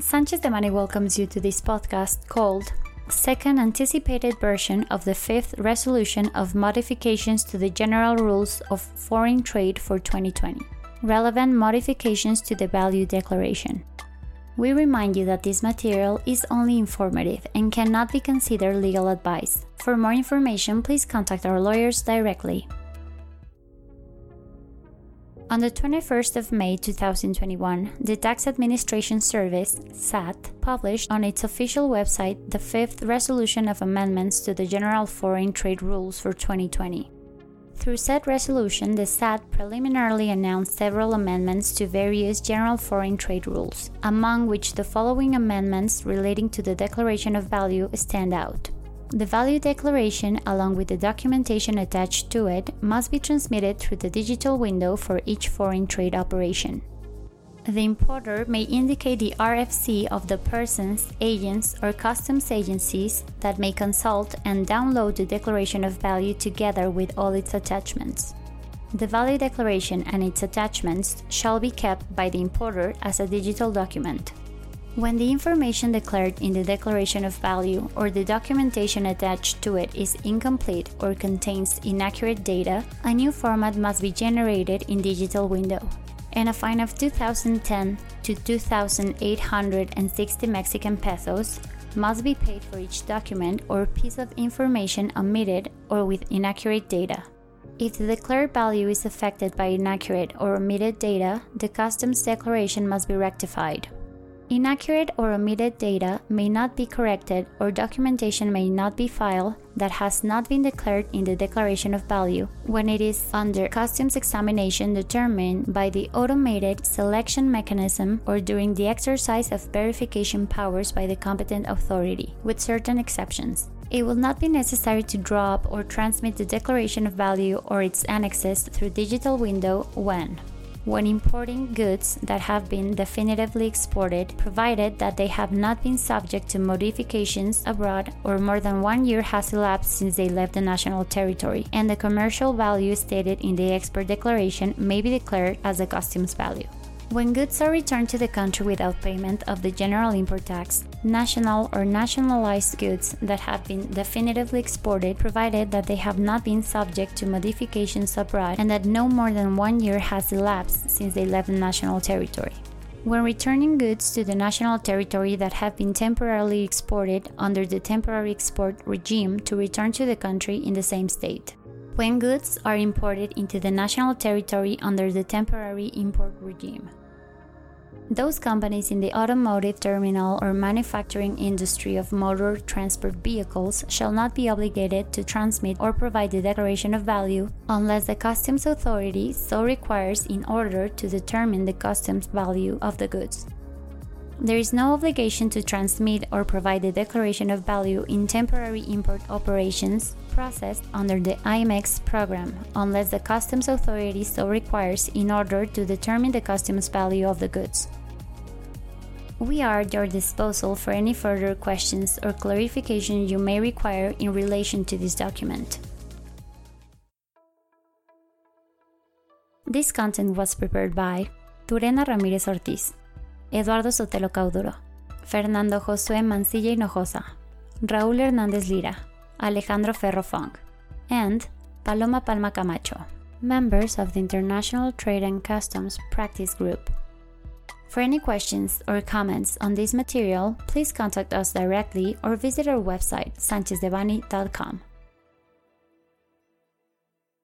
Sanchez de Devanny welcomes you to this podcast called Second Anticipated Version of the Fifth Resolution of Modifications to the General Rules of Foreign Trade for 2020 Relevant Modifications to the Value Declaration. We remind you that this material is only informative and cannot be considered legal advice. For more information, please contact our lawyers directly. On the 21st of May 2021, the Tax Administration Service, SAT, published on its official website the fifth resolution of amendments to the General Foreign Trade Rules for 2020. Through said resolution, the SAT preliminarily announced several amendments to various general foreign trade rules, among which the following amendments relating to the declaration of value stand out. The value declaration, along with the documentation attached to it, must be transmitted through the digital window for each foreign trade operation. The importer may indicate the RFC of the persons, agents, or customs agencies that may consult and download the declaration of value together with all its attachments. The value declaration and its attachments shall be kept by the importer as a digital document. When the information declared in the declaration of value or the documentation attached to it is incomplete or contains inaccurate data, a new format must be generated in digital window. And a fine of 2010 to 2860 Mexican pesos must be paid for each document or piece of information omitted or with inaccurate data. If the declared value is affected by inaccurate or omitted data, the customs declaration must be rectified. Inaccurate or omitted data may not be corrected or documentation may not be filed that has not been declared in the declaration of value when it is under customs examination determined by the automated selection mechanism or during the exercise of verification powers by the competent authority, with certain exceptions. It will not be necessary to draw up or transmit the declaration of value or its annexes through digital window when when importing goods that have been definitively exported, provided that they have not been subject to modifications abroad or more than one year has elapsed since they left the national territory, and the commercial value stated in the export declaration may be declared as a customs value. When goods are returned to the country without payment of the general import tax, national or nationalized goods that have been definitively exported, provided that they have not been subject to modifications abroad and that no more than one year has elapsed since they left the national territory. When returning goods to the national territory that have been temporarily exported under the temporary export regime to return to the country in the same state when goods are imported into the national territory under the temporary import regime. Those companies in the automotive terminal or manufacturing industry of motor transport vehicles shall not be obligated to transmit or provide the declaration of value unless the customs authority so requires in order to determine the customs value of the goods. There is no obligation to transmit or provide the declaration of value in temporary import operations processed under the IMMEX program unless the customs authority so requires in order to determine the customs value of the goods. We are at your disposal for any further questions or clarification you may require in relation to this document. This content was prepared by Turena Ramírez Ortiz, Eduardo Sotelo Cauduro, Fernando Josué Mancilla Hinojosa, Raúl Hernández Lira, Alejandro Ferro Fong, and Paloma Palma Camacho, members of the International Trade and Customs Practice Group. For any questions or comments on this material, please contact us directly or visit our website, sanchezdevanny.com.